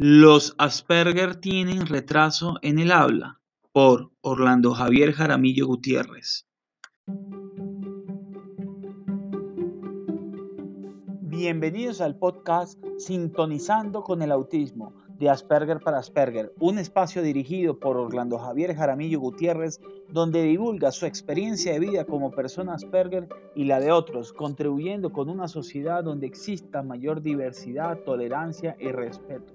Los Asperger tienen retraso en el habla por Orlando Javier Jaramillo Gutiérrez. Bienvenidos al podcast Sintonizando con el Autismo de Asperger para Asperger, un espacio dirigido por Orlando Javier Jaramillo Gutiérrez, donde divulga su experiencia de vida como persona Asperger y la de otros, contribuyendo con una sociedad donde exista mayor diversidad, tolerancia y respeto.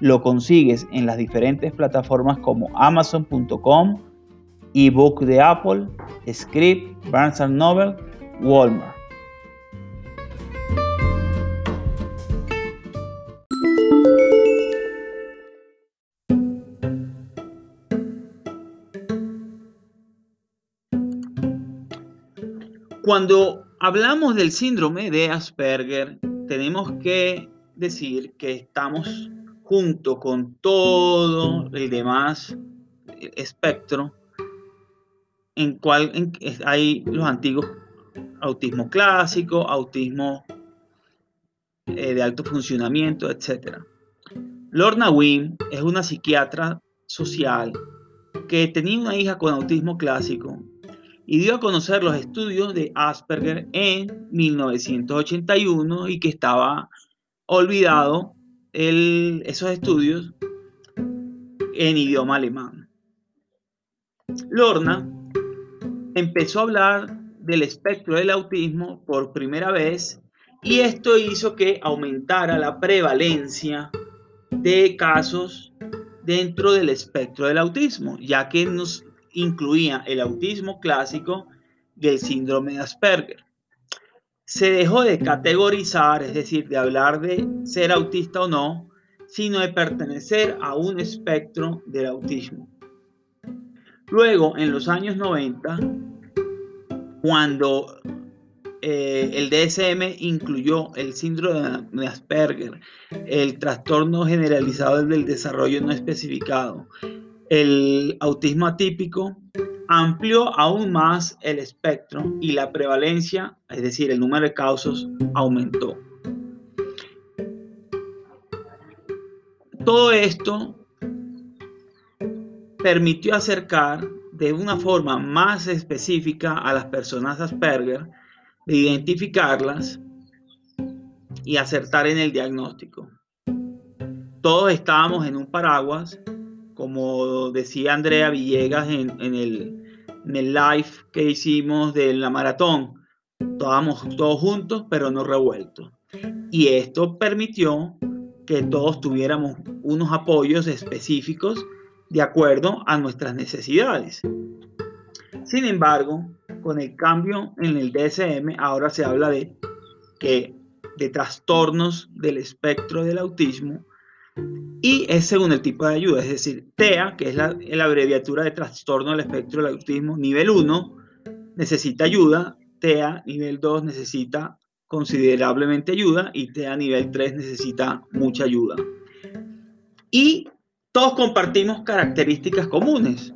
lo consigues en las diferentes plataformas como amazon.com, ebook de Apple, Script, Barnes Noble, Walmart. Cuando hablamos del síndrome de Asperger, tenemos que decir que estamos junto con todo el demás espectro en cual hay los antiguos autismo clásico, autismo eh, de alto funcionamiento, etc. Lorna Wynn es una psiquiatra social que tenía una hija con autismo clásico y dio a conocer los estudios de Asperger en 1981 y que estaba olvidado esos estudios en idioma alemán. Lorna empezó a hablar del espectro del autismo por primera vez y esto hizo que aumentara la prevalencia de casos dentro del espectro del autismo, ya que nos incluía el autismo clásico y el síndrome de Asperger se dejó de categorizar, es decir, de hablar de ser autista o no, sino de pertenecer a un espectro del autismo. Luego, en los años 90, cuando eh, el DSM incluyó el síndrome de Asperger, el trastorno generalizado del desarrollo no especificado, el autismo atípico, amplió aún más el espectro y la prevalencia, es decir, el número de casos, aumentó. Todo esto permitió acercar de una forma más específica a las personas Asperger, de identificarlas y acertar en el diagnóstico. Todos estábamos en un paraguas como decía Andrea Villegas en, el, live que hicimos de la maratón, estábamos todos juntos pero no revueltos. Y esto permitió que todos tuviéramos unos apoyos específicos de acuerdo a nuestras necesidades. Sin embargo, con el cambio en el DSM, ahora se habla de que de trastornos del espectro del autismo y es según el tipo de ayuda, es decir, TEA, que es la, abreviatura de trastorno del espectro del autismo, nivel 1 necesita ayuda, TEA nivel 2 necesita considerablemente ayuda y TEA nivel 3 necesita mucha ayuda. Y todos compartimos características comunes.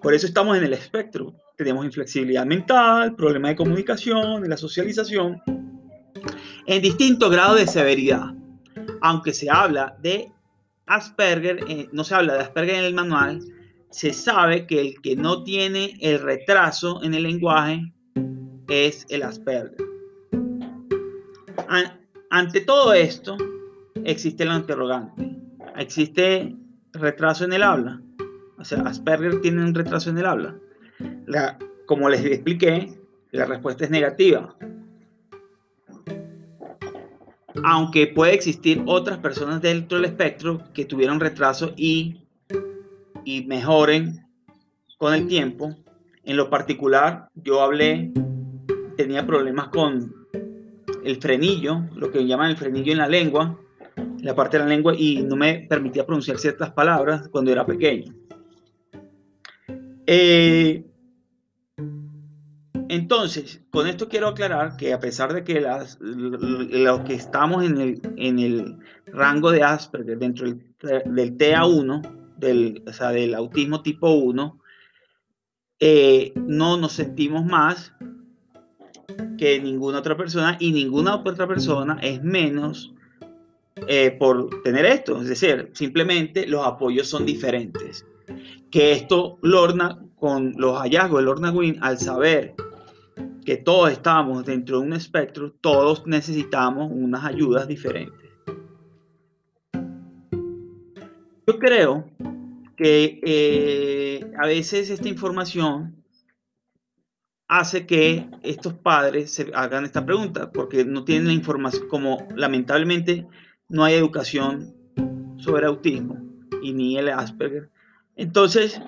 Por eso estamos en el espectro. Tenemos inflexibilidad mental, problemas de comunicación, de la socialización, en distinto grado de severidad aunque se habla de Asperger, eh, no se habla de Asperger en el manual, se sabe que el que no tiene el retraso en el lenguaje es el Asperger. ante todo esto, existe la interrogante. ¿Existe retraso en el habla? O sea, Asperger tiene un retraso en el habla. como les expliqué, la respuesta es negativa aunque puede existir otras personas dentro del espectro que tuvieron retraso y, y mejoren con el tiempo, En lo particular, yo hablé, tenía problemas con el frenillo, lo que llaman el frenillo en la lengua, la parte de la lengua, y no me permitía pronunciar ciertas palabras cuando era pequeño. Eh, entonces, con esto quiero aclarar que a pesar de que las, lo que estamos en el, en el rango de Asperger dentro del, del TA1, del, o sea, del autismo tipo 1, eh, no nos sentimos más que ninguna otra persona y ninguna otra persona es menos eh, por tener esto. Es decir, simplemente los apoyos son diferentes. Que esto Lorna, con los hallazgos de Lorna Wynn, al saber que todos estamos dentro de un espectro, todos necesitamos unas ayudas diferentes. Yo creo que eh, a veces esta información hace que estos padres se hagan esta pregunta, porque no tienen la información, como lamentablemente no hay educación sobre autismo y ni el Asperger. Entonces,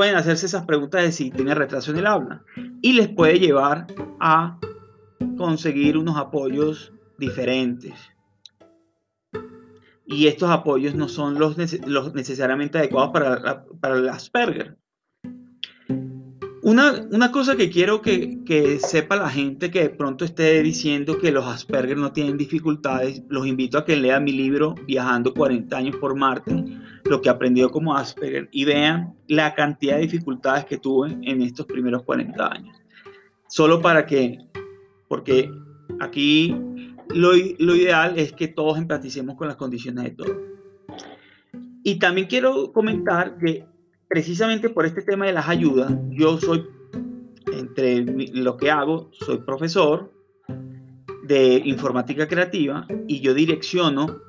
pueden hacerse esas preguntas de si tiene retraso en el habla y les puede llevar a conseguir unos apoyos diferentes. Y estos apoyos no son los, necesariamente adecuados para, para el Asperger. Una, cosa que quiero que, sepa la gente que de pronto esté diciendo que los Asperger no tienen dificultades, los invito a que lean mi libro Viajando 40 años por Marte, lo que aprendió como Asperger, y vean la cantidad de dificultades que tuve en estos primeros 40 años. Solo para que, porque aquí lo, lo ideal es que todos empaticemos con las condiciones de todos. Y también quiero comentar que precisamente por este tema de las ayudas, yo soy, entre lo que hago, soy profesor de informática creativa y yo direcciono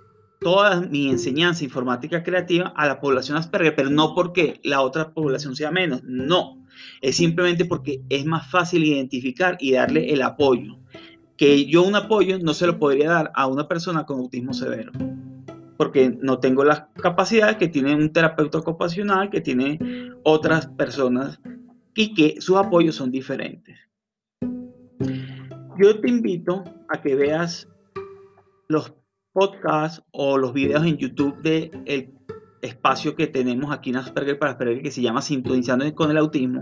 toda mi enseñanza informática creativa a la población Asperger, pero no porque la otra población sea menos, no, es simplemente porque es más fácil identificar y darle el apoyo, que yo un apoyo no se lo podría dar a una persona con autismo severo porque no tengo las capacidades que tiene un terapeuta ocupacional, que tiene otras personas y que sus apoyos son diferentes. Yo te invito a que veas los podcasts o los videos en YouTube de el espacio que tenemos aquí en Asperger para Asperger que se llama Sintonizando con el Autismo,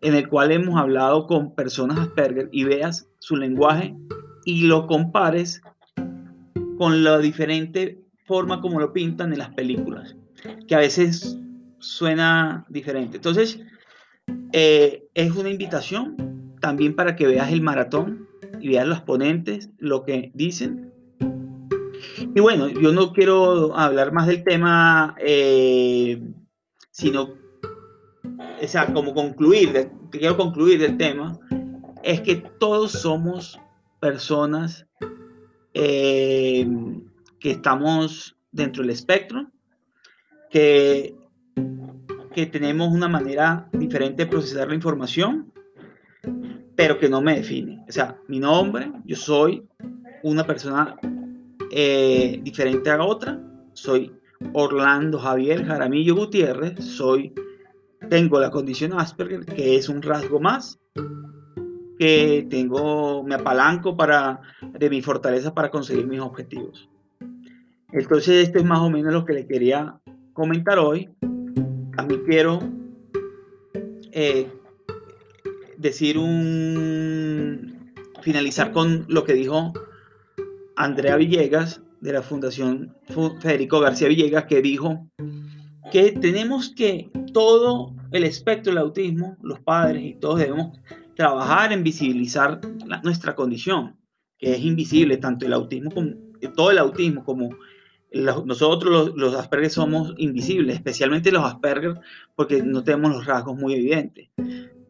en el cual hemos hablado con personas Asperger y veas su lenguaje y lo compares con lo diferente forma como lo pintan en las películas, que a veces suena diferente. Entonces, eh, es una invitación también para que veas el maratón y veas los ponentes, lo que dicen. Y bueno, yo no quiero hablar más del tema, eh, sino, o sea, como concluir, quiero concluir del tema, es que todos somos personas eh, que estamos dentro del espectro, que, que tenemos una manera diferente de procesar la información, pero que no me define. O sea, mi nombre, yo soy una persona eh, diferente a otra, soy Orlando Javier Jaramillo Gutiérrez, soy, tengo la condición Asperger, que es un rasgo más, que tengo, me apalanco para, de mi fortaleza para conseguir mis objetivos. Entonces, esto es más o menos lo que le quería comentar hoy. También quiero eh, decir un. finalizar con lo que dijo Andrea Villegas de la Fundación Federico García Villegas, que dijo que tenemos que todo el espectro del autismo, los padres y todos debemos trabajar en visibilizar nuestra condición, que es invisible, tanto el autismo como todo el autismo como nosotros los, Asperger somos invisibles, especialmente los Asperger porque no tenemos los rasgos muy evidentes.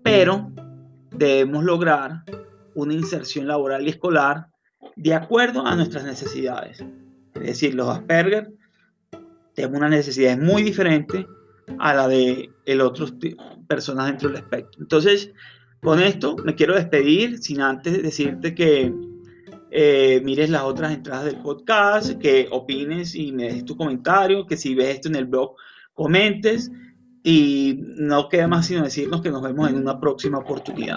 Pero debemos lograr una inserción laboral y escolar de acuerdo a nuestras necesidades. Es decir, los Asperger tenemos unas necesidades muy diferentes a la de el otras personas dentro del espectro. Entonces, con esto me quiero despedir sin antes decirte que eh, mires las otras entradas del podcast, que opines y me des tu comentario, que si ves esto en el blog, comentes. Y no queda más sino decirnos que nos vemos en una próxima oportunidad.